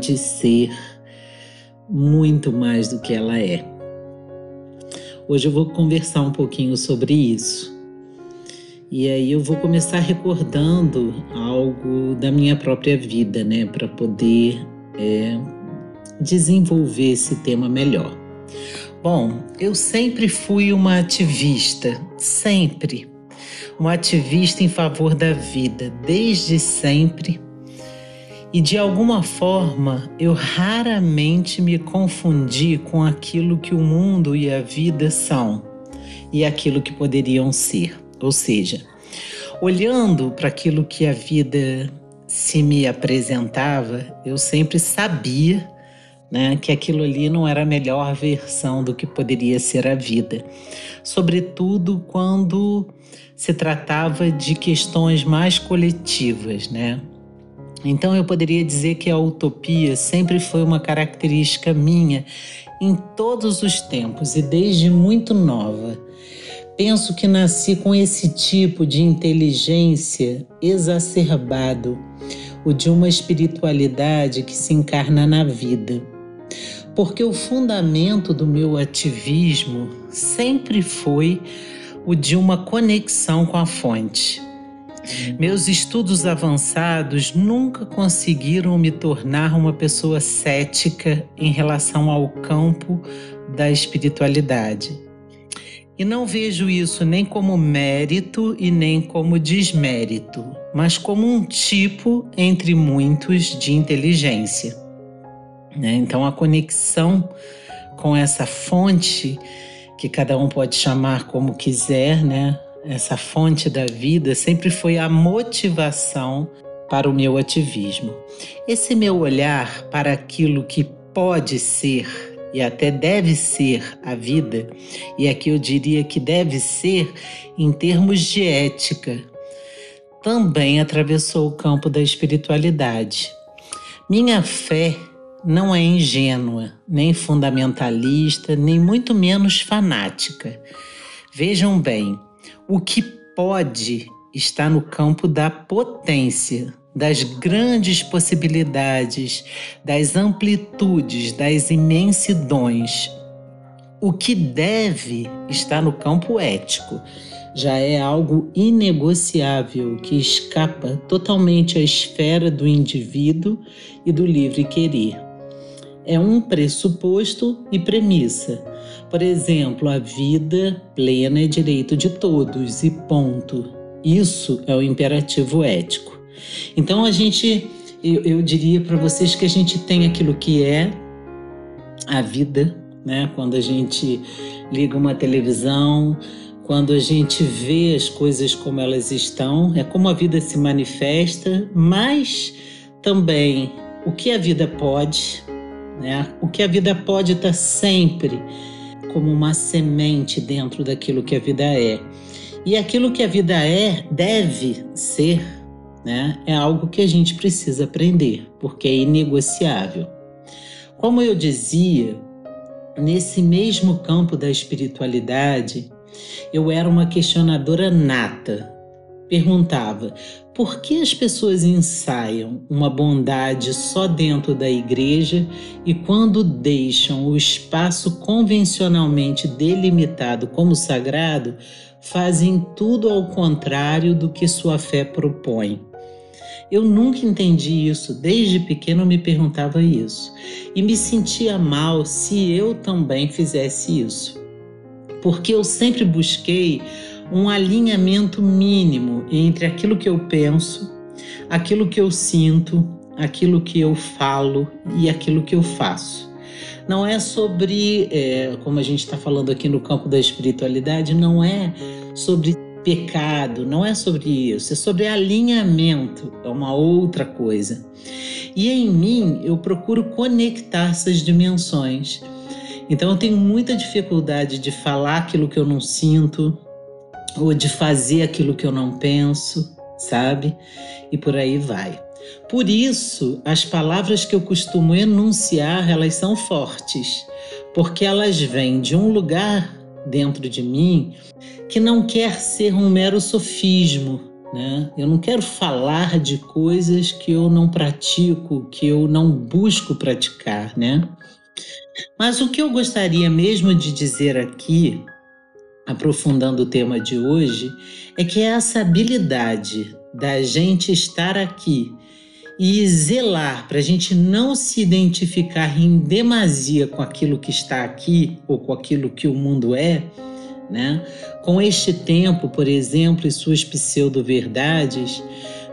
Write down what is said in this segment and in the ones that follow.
pode ser muito mais do que ela é. Hoje eu vou conversar um pouquinho sobre isso. E aí eu vou começar recordando algo da minha própria vida, né, para poder é, desenvolver esse tema melhor. Bom, eu sempre fui uma ativista, sempre. Uma ativista em favor da vida, desde sempre e de alguma forma eu raramente me confundi com aquilo que o mundo e a vida são e aquilo que poderiam ser. Ou seja, olhando para aquilo que a vida se me apresentava, eu sempre sabia né, que aquilo ali não era a melhor versão do que poderia ser a vida. Sobretudo quando se tratava de questões mais coletivas, né? Então eu poderia dizer que a utopia sempre foi uma característica minha em todos os tempos e desde muito nova. Penso que nasci com esse tipo de inteligência exacerbado, o de uma espiritualidade que se encarna na vida. Porque o fundamento do meu ativismo sempre foi o de uma conexão com a fonte meus estudos avançados nunca conseguiram me tornar uma pessoa cética em relação ao campo da espiritualidade. E não vejo isso nem como mérito e nem como desmérito, mas como um tipo entre muitos de inteligência. Né? Então, a conexão com essa fonte, que cada um pode chamar como quiser, né? Essa fonte da vida sempre foi a motivação para o meu ativismo. Esse meu olhar para aquilo que pode ser e até deve ser a vida, e aqui eu diria que deve ser em termos de ética, também atravessou o campo da espiritualidade. Minha fé não é ingênua, nem fundamentalista, nem muito menos fanática. Vejam bem, o que pode está no campo da potência, das grandes possibilidades, das amplitudes, das imensidões. O que deve está no campo ético. Já é algo inegociável que escapa totalmente à esfera do indivíduo e do livre querer. É um pressuposto e premissa por exemplo, a vida plena é direito de todos e ponto. Isso é o imperativo ético. Então a gente, eu, eu diria para vocês que a gente tem aquilo que é a vida, né? Quando a gente liga uma televisão, quando a gente vê as coisas como elas estão, é como a vida se manifesta, mas também o que a vida pode, né? O que a vida pode estar tá sempre como uma semente dentro daquilo que a vida é. E aquilo que a vida é, deve ser, né, é algo que a gente precisa aprender, porque é inegociável. Como eu dizia, nesse mesmo campo da espiritualidade, eu era uma questionadora nata. Perguntava por que as pessoas ensaiam uma bondade só dentro da igreja e, quando deixam o espaço convencionalmente delimitado como sagrado, fazem tudo ao contrário do que sua fé propõe? Eu nunca entendi isso, desde pequeno me perguntava isso e me sentia mal se eu também fizesse isso, porque eu sempre busquei um alinhamento mínimo entre aquilo que eu penso, aquilo que eu sinto, aquilo que eu falo e aquilo que eu faço. Não é sobre, é, como a gente está falando aqui no campo da espiritualidade, não é sobre pecado, não é sobre isso, é sobre alinhamento, é uma outra coisa. E em mim eu procuro conectar essas dimensões. Então eu tenho muita dificuldade de falar aquilo que eu não sinto, ou de fazer aquilo que eu não penso, sabe? E por aí vai. Por isso, as palavras que eu costumo enunciar, elas são fortes, porque elas vêm de um lugar dentro de mim que não quer ser um mero sofismo, né? Eu não quero falar de coisas que eu não pratico, que eu não busco praticar, né? Mas o que eu gostaria mesmo de dizer aqui, aprofundando o tema de hoje, é que essa habilidade da gente estar aqui e zelar para a gente não se identificar em demasia com aquilo que está aqui ou com aquilo que o mundo é, né? Com este tempo, por exemplo, e suas pseudo-verdades,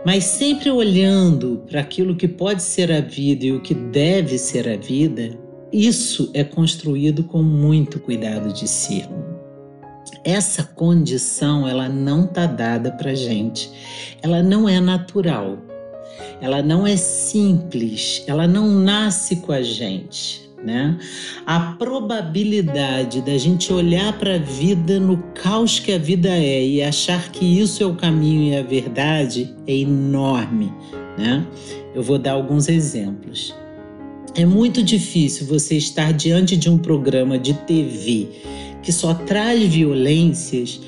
mas sempre olhando para aquilo que pode ser a vida e o que deve ser a vida, isso é construído com muito cuidado de si. Essa condição, ela não está dada para gente, ela não é natural ela não é simples, ela não nasce com a gente. Né? A probabilidade da gente olhar para a vida no caos que a vida é e achar que isso é o caminho e a verdade é enorme. Né? Eu vou dar alguns exemplos. É muito difícil você estar diante de um programa de TV que só traz violências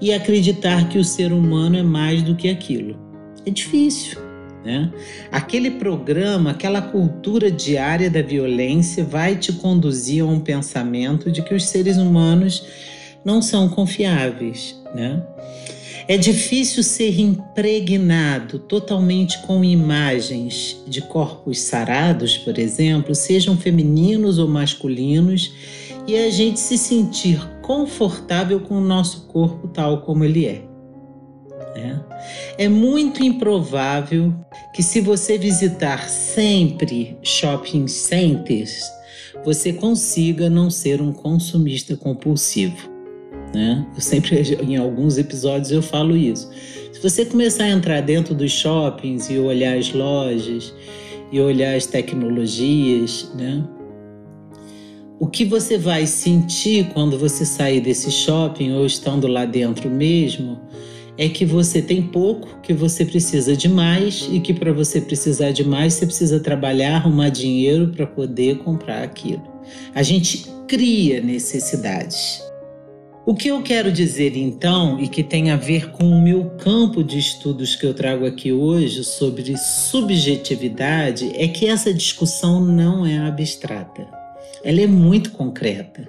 e acreditar que o ser humano é mais do que aquilo. É difícil. Né? Aquele programa, aquela cultura diária da violência vai te conduzir a um pensamento de que os seres humanos não são confiáveis. Né? É difícil ser impregnado totalmente com imagens de corpos sarados, por exemplo, sejam femininos ou masculinos, e a gente se sentir confortável com o nosso corpo tal como ele é. Né? É muito improvável que, se você visitar sempre shopping centers, você consiga não ser um consumista compulsivo. Né? Eu sempre, em alguns episódios, eu falo isso. Se você começar a entrar dentro dos shoppings e olhar as lojas e olhar as tecnologias, né? O que você vai sentir quando você sair desse shopping ou estando lá dentro mesmo é que você tem pouco, que você precisa de mais e que para você precisar de mais você precisa trabalhar, arrumar dinheiro para poder comprar aquilo. A gente cria necessidades. O que eu quero dizer então, e que tem a ver com o meu campo de estudos que eu trago aqui hoje sobre subjetividade, é que essa discussão não é abstrata. Ela é muito concreta.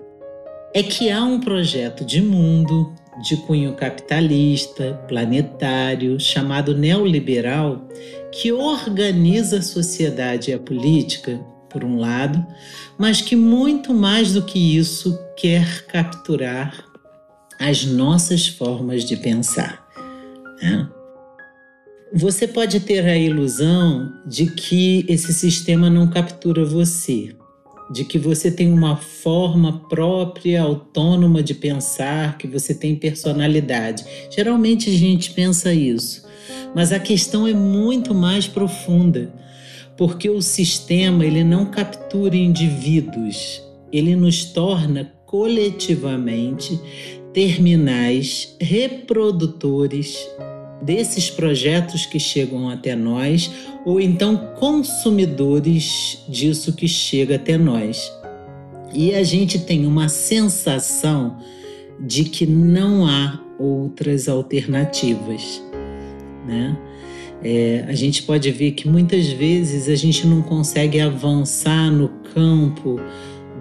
É que há um projeto de mundo, de cunho capitalista, planetário, chamado neoliberal, que organiza a sociedade e a política, por um lado, mas que muito mais do que isso quer capturar as nossas formas de pensar. Né? Você pode ter a ilusão de que esse sistema não captura você, de que você tem uma forma própria, autônoma de pensar, que você tem personalidade. Geralmente a gente pensa isso, mas a questão é muito mais profunda, porque o sistema ele não captura indivíduos, ele nos torna coletivamente terminais reprodutores desses projetos que chegam até nós ou então consumidores disso que chega até nós. E a gente tem uma sensação de que não há outras alternativas, né? É, a gente pode ver que muitas vezes a gente não consegue avançar no campo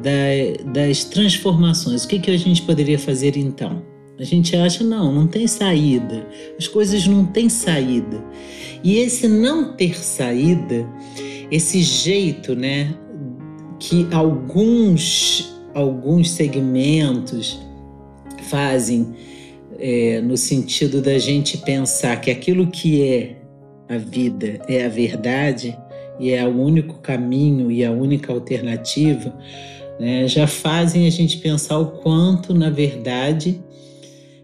da, das transformações. O que, que a gente poderia fazer então? A gente acha, não, não tem saída. As coisas não têm saída. E esse não ter saída, esse jeito, né, que alguns, alguns segmentos fazem é, no sentido da gente pensar que aquilo que é a vida é a verdade e é o único caminho e a única alternativa, né, já fazem a gente pensar o quanto, na verdade,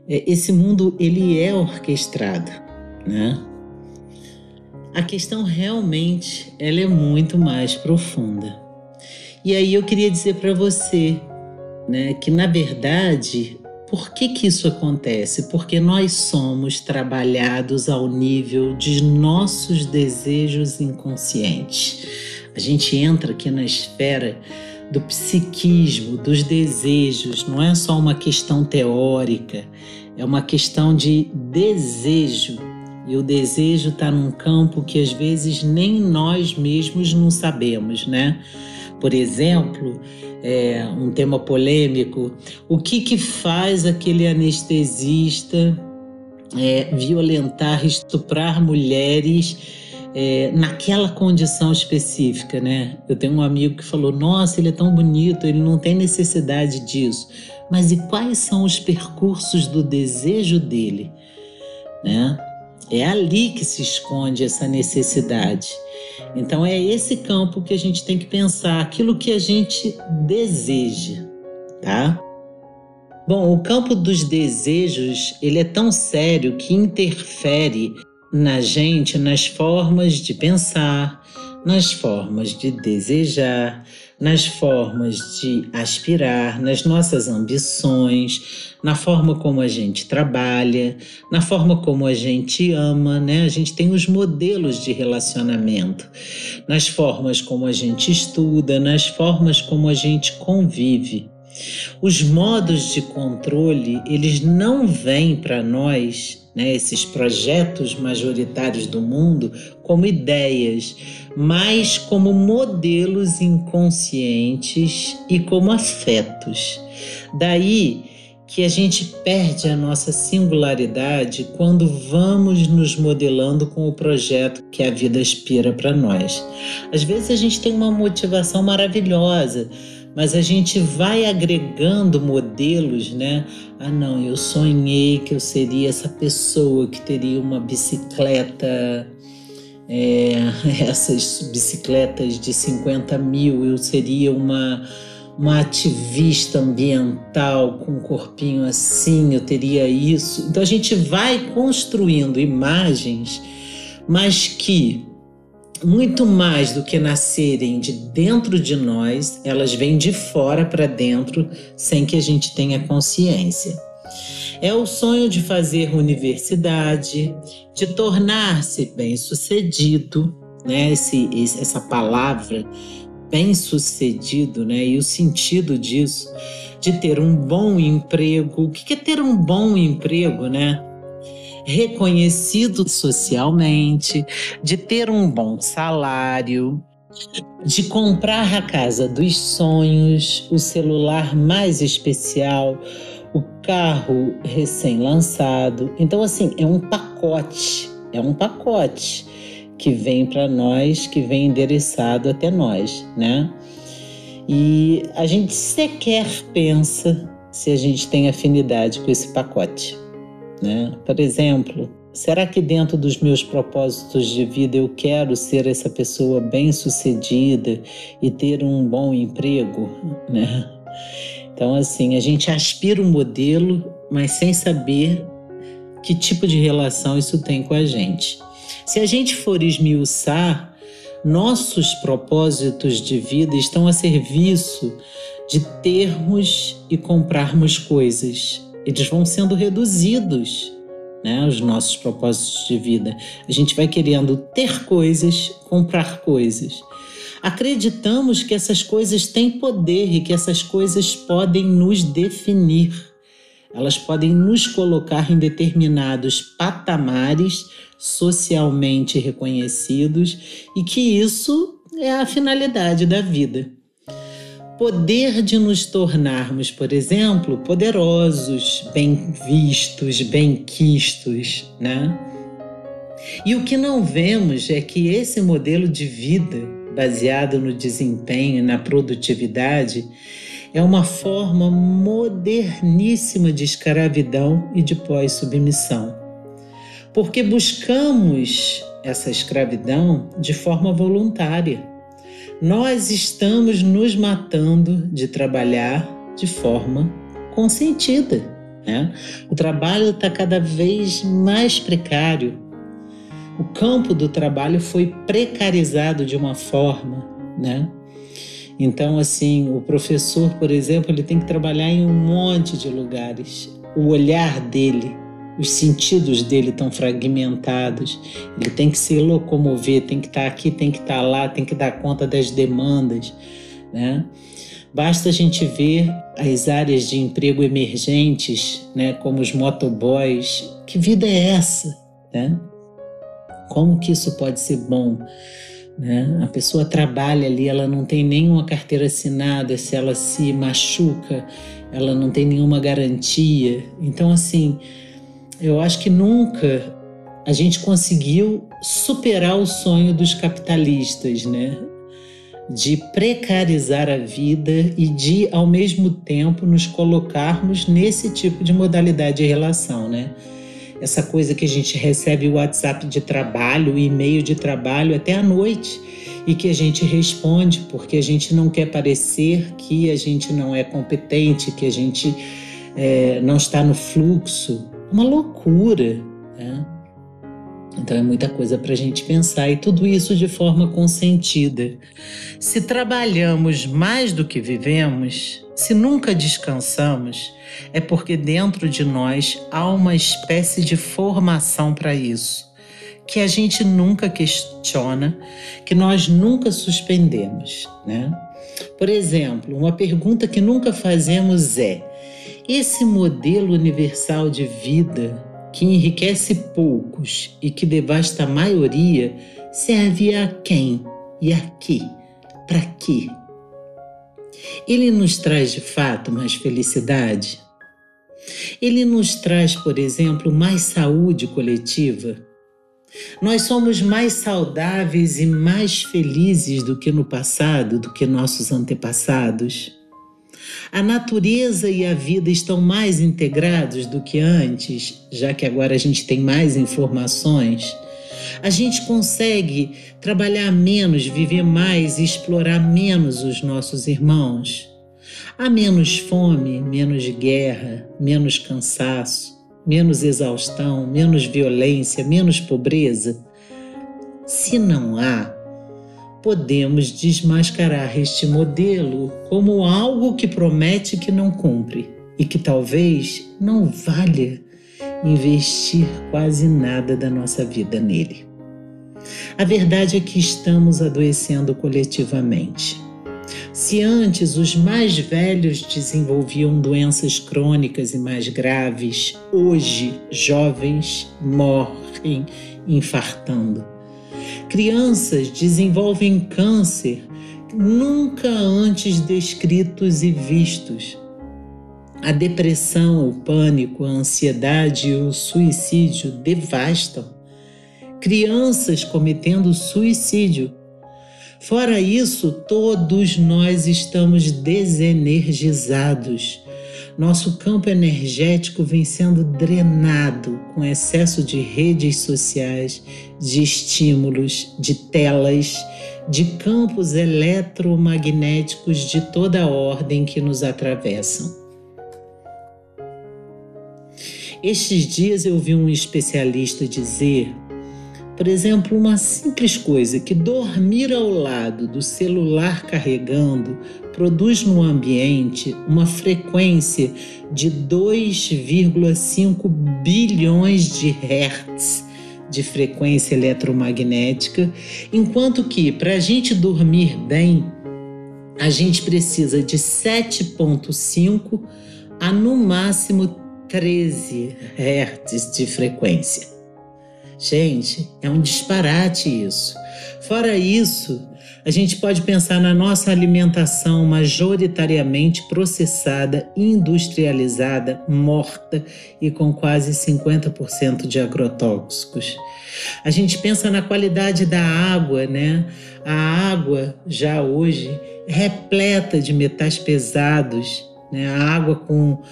esse mundo ele é orquestrado, né? A questão realmente ela é muito mais profunda. E aí eu queria dizer para você, né, que na verdade, por que que isso acontece? Porque nós somos trabalhados ao nível de nossos desejos inconscientes. A gente entra aqui na esfera do psiquismo, dos desejos, não é só uma questão teórica, é uma questão de desejo. E o desejo está num campo que às vezes nem nós mesmos não sabemos, né? Por exemplo, é, um tema polêmico, o que que faz aquele anestesista é, violentar, estuprar mulheres é, naquela condição específica, né? Eu tenho um amigo que falou: Nossa, ele é tão bonito, ele não tem necessidade disso. Mas e quais são os percursos do desejo dele, né? É ali que se esconde essa necessidade. Então é esse campo que a gente tem que pensar, aquilo que a gente deseja, tá? Bom, o campo dos desejos, ele é tão sério que interfere na gente nas formas de pensar, nas formas de desejar, nas formas de aspirar, nas nossas ambições, na forma como a gente trabalha, na forma como a gente ama, né? A gente tem os modelos de relacionamento, nas formas como a gente estuda, nas formas como a gente convive. Os modos de controle, eles não vêm para nós, né, esses projetos majoritários do mundo, como ideias, mas como modelos inconscientes e como afetos. Daí que a gente perde a nossa singularidade quando vamos nos modelando com o projeto que a vida aspira para nós. Às vezes a gente tem uma motivação maravilhosa, mas a gente vai agregando modelos, né? Ah, não, eu sonhei que eu seria essa pessoa que teria uma bicicleta, é, essas bicicletas de 50 mil, eu seria uma, uma ativista ambiental com um corpinho assim, eu teria isso. Então a gente vai construindo imagens, mas que muito mais do que nascerem de dentro de nós, elas vêm de fora para dentro sem que a gente tenha consciência. É o sonho de fazer universidade, de tornar-se bem-sucedido, né? Esse, essa palavra bem-sucedido, né? E o sentido disso, de ter um bom emprego. O que é ter um bom emprego, né? Reconhecido socialmente, de ter um bom salário, de comprar a casa dos sonhos, o celular mais especial, o carro recém-lançado. Então, assim, é um pacote, é um pacote que vem para nós, que vem endereçado até nós, né? E a gente sequer pensa se a gente tem afinidade com esse pacote. Né? Por exemplo, será que dentro dos meus propósitos de vida eu quero ser essa pessoa bem-sucedida e ter um bom emprego? Né? Então, assim, a gente aspira um modelo, mas sem saber que tipo de relação isso tem com a gente. Se a gente for esmiuçar, nossos propósitos de vida estão a serviço de termos e comprarmos coisas eles vão sendo reduzidos, né, os nossos propósitos de vida. A gente vai querendo ter coisas, comprar coisas. Acreditamos que essas coisas têm poder e que essas coisas podem nos definir. Elas podem nos colocar em determinados patamares socialmente reconhecidos e que isso é a finalidade da vida poder de nos tornarmos, por exemplo, poderosos, bem vistos, bem quistos, né? E o que não vemos é que esse modelo de vida baseado no desempenho e na produtividade é uma forma moderníssima de escravidão e de pós-submissão. Porque buscamos essa escravidão de forma voluntária nós estamos nos matando de trabalhar de forma consentida. Né? O trabalho está cada vez mais precário. O campo do trabalho foi precarizado de uma forma, né? Então, assim, o professor, por exemplo, ele tem que trabalhar em um monte de lugares. O olhar dele os sentidos dele estão fragmentados. Ele tem que se locomover, tem que estar aqui, tem que estar lá, tem que dar conta das demandas, né? Basta a gente ver as áreas de emprego emergentes, né, como os motoboys. Que vida é essa, né? Como que isso pode ser bom? Né? A pessoa trabalha ali, ela não tem nenhuma carteira assinada, se ela se machuca, ela não tem nenhuma garantia. Então, assim, eu acho que nunca a gente conseguiu superar o sonho dos capitalistas, né? De precarizar a vida e de, ao mesmo tempo, nos colocarmos nesse tipo de modalidade de relação, né? essa coisa que a gente recebe o WhatsApp de trabalho, o e-mail de trabalho até à noite e que a gente responde porque a gente não quer parecer que a gente não é competente, que a gente é, não está no fluxo. Uma loucura. Né? Então é muita coisa para a gente pensar e tudo isso de forma consentida. Se trabalhamos mais do que vivemos, se nunca descansamos, é porque dentro de nós há uma espécie de formação para isso, que a gente nunca questiona, que nós nunca suspendemos, né? Por exemplo, uma pergunta que nunca fazemos é: esse modelo universal de vida que enriquece poucos e que devasta a maioria serve a quem e a quê? Para quê? Ele nos traz de fato mais felicidade? Ele nos traz, por exemplo, mais saúde coletiva? Nós somos mais saudáveis e mais felizes do que no passado, do que nossos antepassados? A natureza e a vida estão mais integrados do que antes, já que agora a gente tem mais informações? A gente consegue trabalhar menos, viver mais e explorar menos os nossos irmãos. Há menos fome, menos guerra, menos cansaço, menos exaustão, menos violência, menos pobreza. Se não há, podemos desmascarar este modelo como algo que promete que não cumpre e que talvez não valha investir quase nada da nossa vida nele. A verdade é que estamos adoecendo coletivamente. Se antes os mais velhos desenvolviam doenças crônicas e mais graves, hoje jovens morrem infartando. Crianças desenvolvem câncer nunca antes descritos e vistos. A depressão, o pânico, a ansiedade e o suicídio devastam crianças cometendo suicídio. Fora isso, todos nós estamos desenergizados. Nosso campo energético vem sendo drenado com excesso de redes sociais, de estímulos, de telas, de campos eletromagnéticos de toda ordem que nos atravessam. Estes dias eu vi um especialista dizer por exemplo, uma simples coisa que dormir ao lado do celular carregando produz no ambiente uma frequência de 2,5 bilhões de hertz de frequência eletromagnética, enquanto que para a gente dormir bem, a gente precisa de 7,5 a no máximo 13 hertz de frequência. Gente, é um disparate isso. Fora isso, a gente pode pensar na nossa alimentação majoritariamente processada, industrializada, morta e com quase 50% de agrotóxicos. A gente pensa na qualidade da água, né? A água já hoje repleta de metais pesados, né? A água com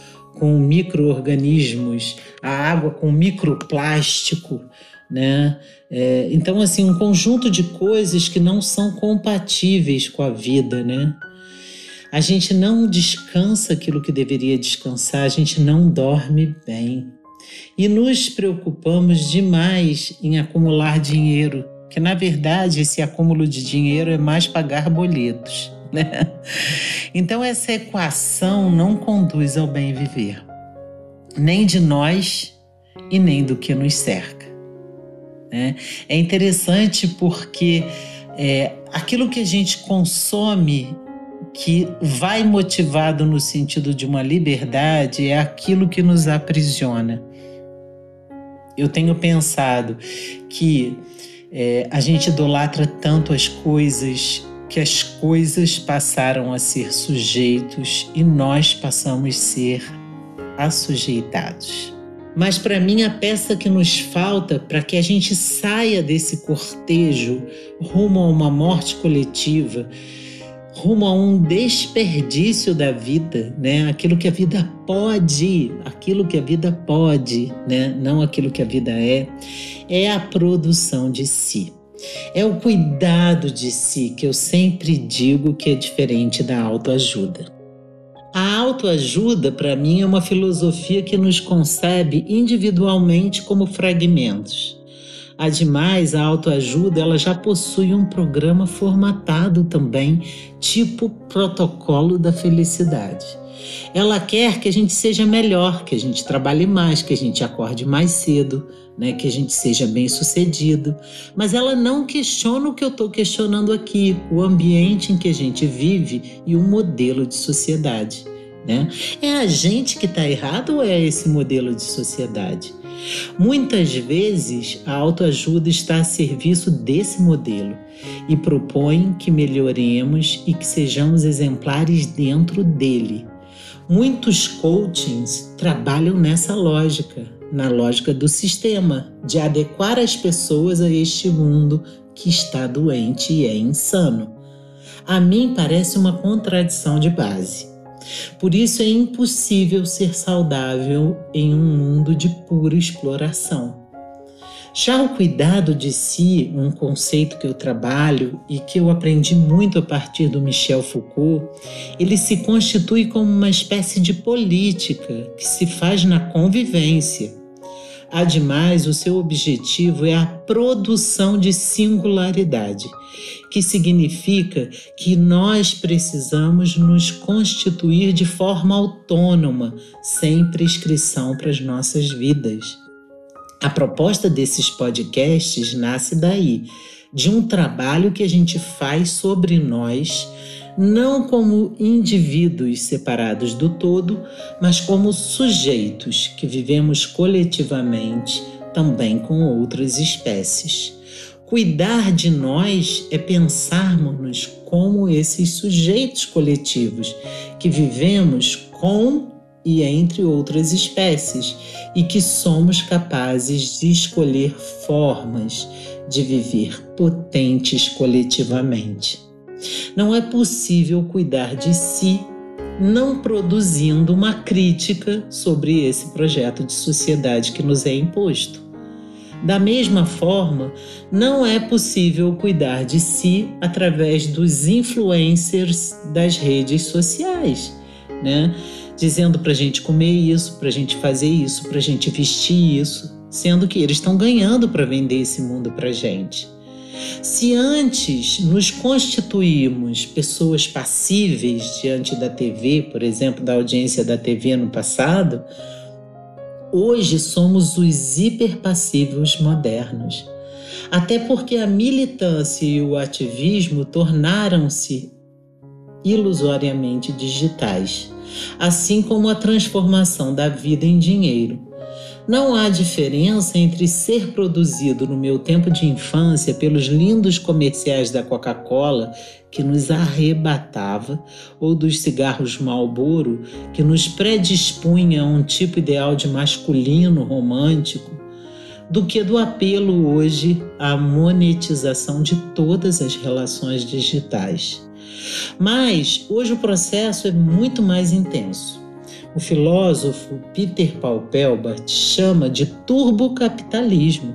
com micro-organismos, a água com microplástico, né? É, então, assim, um conjunto de coisas que não são compatíveis com a vida, né? A gente não descansa aquilo que deveria descansar, a gente não dorme bem. E nos preocupamos demais em acumular dinheiro, que na verdade esse acúmulo de dinheiro é mais pagar boletos, né? Então essa equação não conduz ao bem viver, nem de nós e nem do que nos cerca. Né? É interessante porque é, aquilo que a gente consome que vai motivado no sentido de uma liberdade é aquilo que nos aprisiona. eu tenho pensado que é, a gente idolatra tanto as coisas que as coisas passaram a ser sujeitos e nós passamos a ser assujeitados. Mas para mim a peça que nos falta para que a gente saia desse cortejo rumo a uma morte coletiva rumo a um desperdício da vida, né? Aquilo que a vida pode, aquilo que a vida pode, né? Não aquilo que a vida é, é a produção de si. É o cuidado de si que eu sempre digo que é diferente da autoajuda. A autoajuda, para mim, é uma filosofia que nos concebe individualmente como fragmentos Ademais, a autoajuda ela já possui um programa formatado também, tipo protocolo da felicidade. Ela quer que a gente seja melhor, que a gente trabalhe mais, que a gente acorde mais cedo, né, que a gente seja bem sucedido. Mas ela não questiona o que eu estou questionando aqui, o ambiente em que a gente vive e o modelo de sociedade. Né? É a gente que está errado ou é esse modelo de sociedade? Muitas vezes a autoajuda está a serviço desse modelo e propõe que melhoremos e que sejamos exemplares dentro dele. Muitos coachings trabalham nessa lógica, na lógica do sistema, de adequar as pessoas a este mundo que está doente e é insano. A mim parece uma contradição de base. Por isso é impossível ser saudável em um mundo de pura exploração. Já o cuidado de si, um conceito que eu trabalho e que eu aprendi muito a partir do Michel Foucault, ele se constitui como uma espécie de política que se faz na convivência. Ademais, o seu objetivo é a produção de singularidade, que significa que nós precisamos nos constituir de forma autônoma, sem prescrição para as nossas vidas. A proposta desses podcasts nasce daí, de um trabalho que a gente faz sobre nós, não como indivíduos separados do todo, mas como sujeitos que vivemos coletivamente também com outras espécies. Cuidar de nós é pensarmos-nos como esses sujeitos coletivos que vivemos com e entre outras espécies e que somos capazes de escolher formas de viver potentes coletivamente. Não é possível cuidar de si não produzindo uma crítica sobre esse projeto de sociedade que nos é imposto. Da mesma forma, não é possível cuidar de si através dos influencers das redes sociais, né? Dizendo para a gente comer isso, para a gente fazer isso, para a gente vestir isso, sendo que eles estão ganhando para vender esse mundo para gente. Se antes nos constituímos pessoas passíveis diante da TV, por exemplo, da audiência da TV no passado, Hoje somos os hiperpassivos modernos. Até porque a militância e o ativismo tornaram-se ilusoriamente digitais, assim como a transformação da vida em dinheiro. Não há diferença entre ser produzido no meu tempo de infância pelos lindos comerciais da Coca-Cola que nos arrebatava ou dos cigarros Marlboro que nos predispunha a um tipo ideal de masculino romântico do que do apelo hoje à monetização de todas as relações digitais. Mas hoje o processo é muito mais intenso. O filósofo Peter Paul Pelbart chama de turbocapitalismo,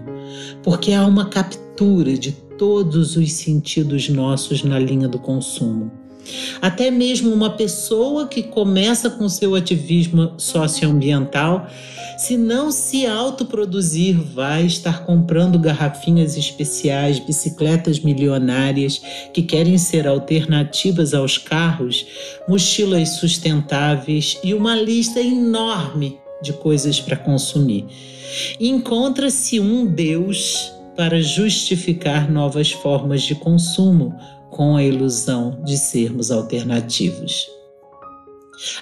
porque há uma captura de todos os sentidos nossos na linha do consumo. Até mesmo uma pessoa que começa com seu ativismo socioambiental se não se autoproduzir, vai estar comprando garrafinhas especiais, bicicletas milionárias que querem ser alternativas aos carros, mochilas sustentáveis e uma lista enorme de coisas para consumir. Encontra-se um Deus para justificar novas formas de consumo com a ilusão de sermos alternativos.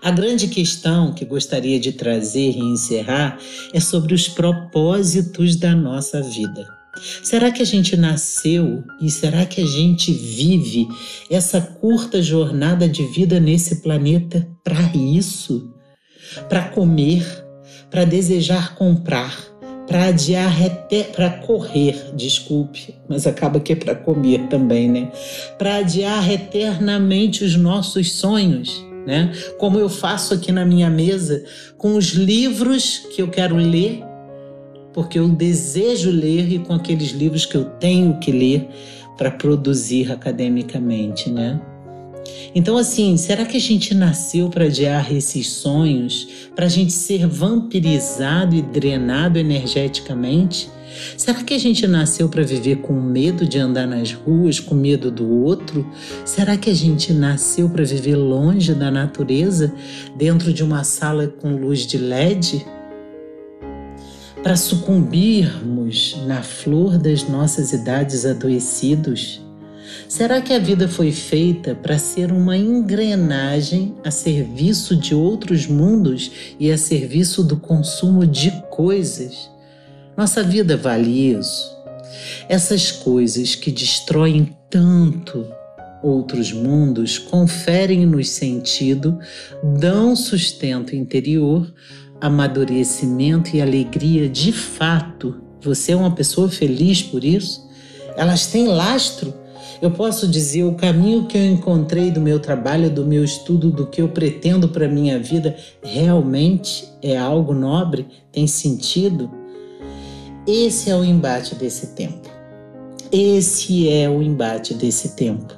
A grande questão que gostaria de trazer e encerrar é sobre os propósitos da nossa vida. Será que a gente nasceu e será que a gente vive essa curta jornada de vida nesse planeta para isso? Para comer, para desejar comprar, para adiar para correr, desculpe, mas acaba que é para comer também, né? Para adiar eternamente os nossos sonhos né? Como eu faço aqui na minha mesa com os livros que eu quero ler, porque eu desejo ler e com aqueles livros que eu tenho que ler para produzir academicamente, né? Então, assim, será que a gente nasceu para adiar esses sonhos, para a gente ser vampirizado e drenado energeticamente? Será que a gente nasceu para viver com medo de andar nas ruas, com medo do outro? Será que a gente nasceu para viver longe da natureza, dentro de uma sala com luz de LED? Para sucumbirmos na flor das nossas idades adoecidos? Será que a vida foi feita para ser uma engrenagem a serviço de outros mundos e a serviço do consumo de coisas? Nossa vida vale isso. Essas coisas que destroem tanto outros mundos conferem-nos sentido, dão sustento interior, amadurecimento e alegria de fato. Você é uma pessoa feliz por isso? Elas têm lastro? Eu posso dizer o caminho que eu encontrei do meu trabalho, do meu estudo, do que eu pretendo para minha vida realmente é algo nobre, tem sentido? Esse é o embate desse tempo. Esse é o embate desse tempo.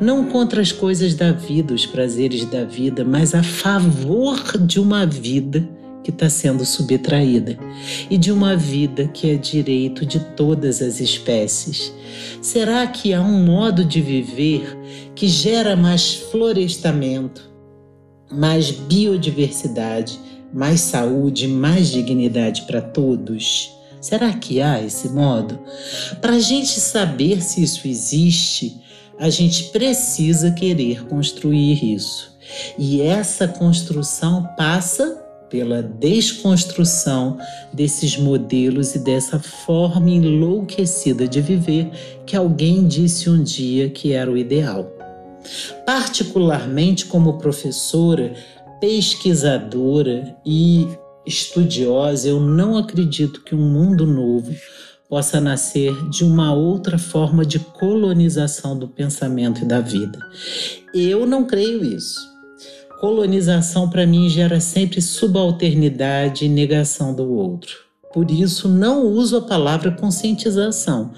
Não contra as coisas da vida, os prazeres da vida, mas a favor de uma vida que está sendo subtraída e de uma vida que é direito de todas as espécies. Será que há um modo de viver que gera mais florestamento, mais biodiversidade, mais saúde, mais dignidade para todos? Será que há esse modo? Para a gente saber se isso existe, a gente precisa querer construir isso. E essa construção passa pela desconstrução desses modelos e dessa forma enlouquecida de viver que alguém disse um dia que era o ideal. Particularmente como professora, pesquisadora e estudiosa, eu não acredito que um mundo novo possa nascer de uma outra forma de colonização do pensamento e da vida. Eu não creio isso. Colonização para mim gera sempre subalternidade e negação do outro. Por isso não uso a palavra conscientização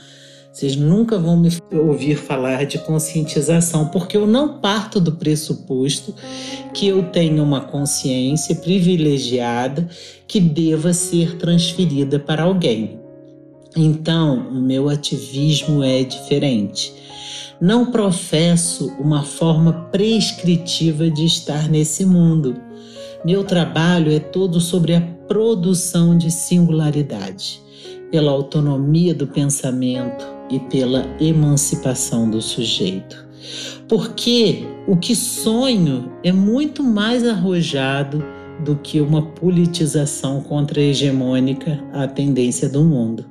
vocês nunca vão me ouvir falar de conscientização, porque eu não parto do pressuposto que eu tenho uma consciência privilegiada que deva ser transferida para alguém. Então, o meu ativismo é diferente. Não professo uma forma prescritiva de estar nesse mundo. Meu trabalho é todo sobre a produção de singularidade, pela autonomia do pensamento, e pela emancipação do sujeito. Porque o que sonho é muito mais arrojado do que uma politização contra-hegemônica à tendência do mundo.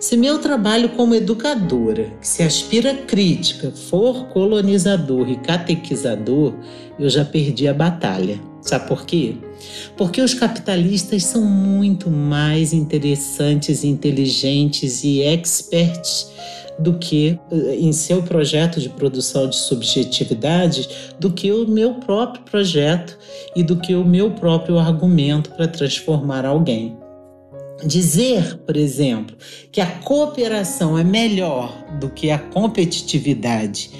Se meu trabalho como educadora, que se aspira crítica, for colonizador e catequizador, eu já perdi a batalha. Sabe por quê? Porque os capitalistas são muito mais interessantes, inteligentes e experts do que eh, em seu projeto de produção de subjetividade do que o meu próprio projeto e do que o meu próprio argumento para transformar alguém. Dizer, por exemplo, que a cooperação é melhor do que a competitividade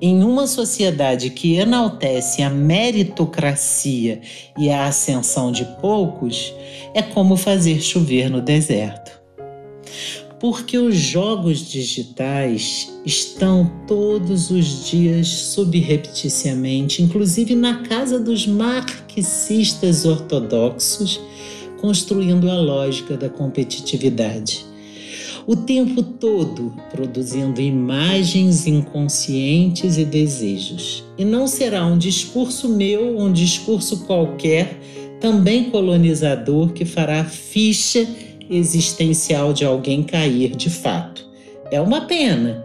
em uma sociedade que enaltece a meritocracia e a ascensão de poucos, é como fazer chover no deserto. Porque os jogos digitais estão todos os dias subrepticiamente, inclusive na casa dos marxistas ortodoxos, construindo a lógica da competitividade o tempo todo produzindo imagens inconscientes e desejos. E não será um discurso meu, um discurso qualquer, também colonizador, que fará a ficha existencial de alguém cair de fato. É uma pena,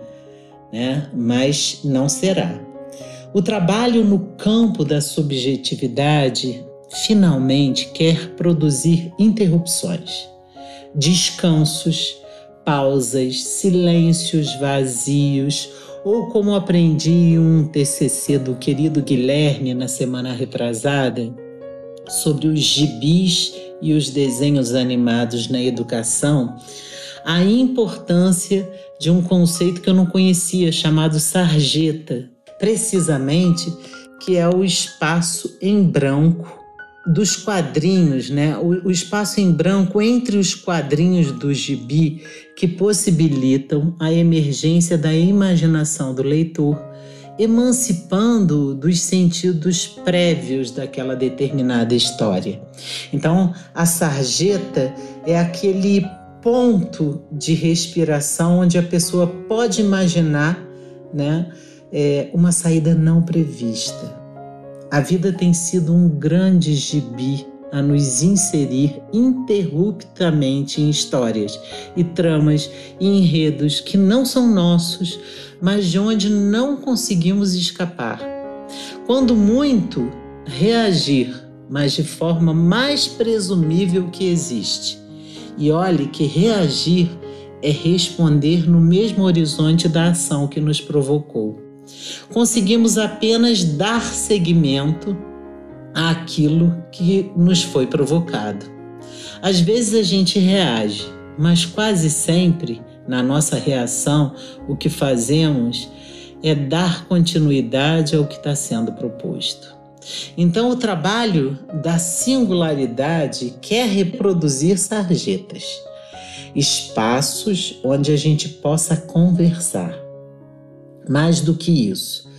né? mas não será. O trabalho no campo da subjetividade finalmente quer produzir interrupções, descansos, pausas, silêncios vazios, ou como aprendi um TCC do querido Guilherme na semana retrasada, sobre os gibis e os desenhos animados na educação, a importância de um conceito que eu não conhecia chamado sarjeta, precisamente que é o espaço em branco dos quadrinhos, né? O, o, espaço em branco entre os quadrinhos do gibi que possibilitam a emergência da imaginação do leitor, emancipando dos sentidos prévios daquela determinada história. Então, a sarjeta é aquele ponto de respiração onde a pessoa pode imaginar, né, é, uma saída não prevista a vida tem sido um grande gibi a nos inserir interruptamente em histórias e tramas e enredos que não são nossos, mas de onde não conseguimos escapar. Quando muito, reagir, mas de forma mais presumível que existe. E olhe que reagir é responder no mesmo horizonte da ação que nos provocou conseguimos apenas dar seguimento àquilo que nos foi provocado. Às vezes a gente reage, mas quase sempre, na nossa reação, o que fazemos é dar continuidade ao que está sendo proposto. Então, o trabalho da singularidade quer reproduzir sarjetas, espaços onde a gente possa conversar mais do que isso,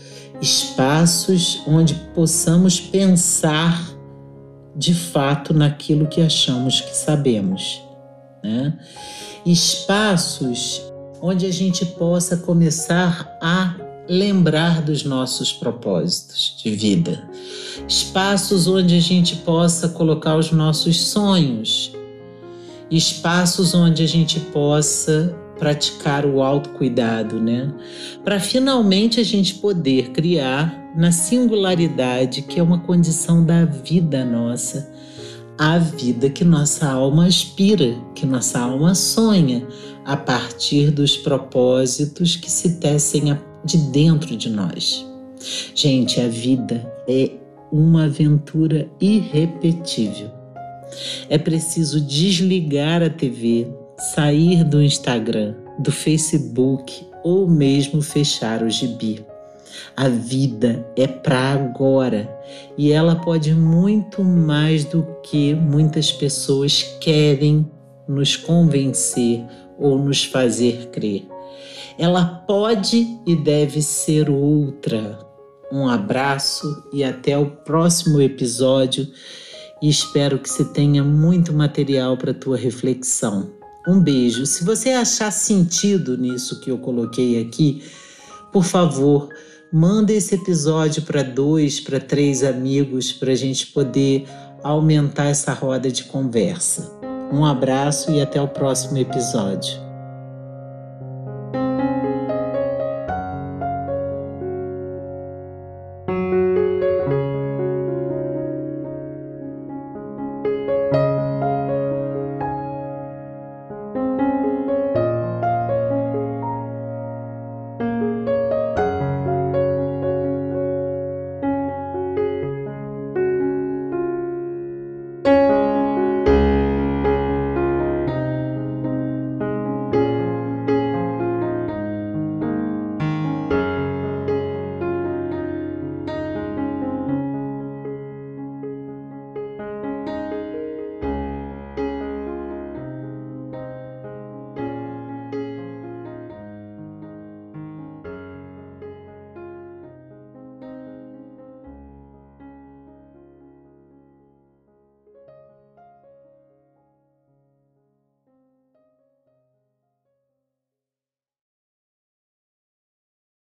espaços onde possamos pensar de fato naquilo que achamos que sabemos. Né? Espaços onde a gente possa começar a lembrar dos nossos propósitos de vida. Espaços onde a gente possa colocar os nossos sonhos. Espaços onde a gente possa praticar o autocuidado, né? Para finalmente a gente poder criar na singularidade que é uma condição da vida nossa, a vida que nossa alma aspira, que nossa alma sonha, a partir dos propósitos que se tecem de dentro de nós. Gente, a vida é uma aventura irrepetível. É preciso desligar a TV, sair do Instagram, do Facebook ou mesmo fechar o gibi. A vida é para agora e ela pode muito mais do que muitas pessoas querem nos convencer ou nos fazer crer. Ela pode e deve ser outra. Um abraço e até o próximo episódio. E espero que você tenha muito material para tua reflexão. Um beijo. Se você achar sentido nisso que eu coloquei aqui, por favor, manda esse episódio para dois, para três amigos, para a gente poder aumentar essa roda de conversa. Um abraço e até o próximo episódio.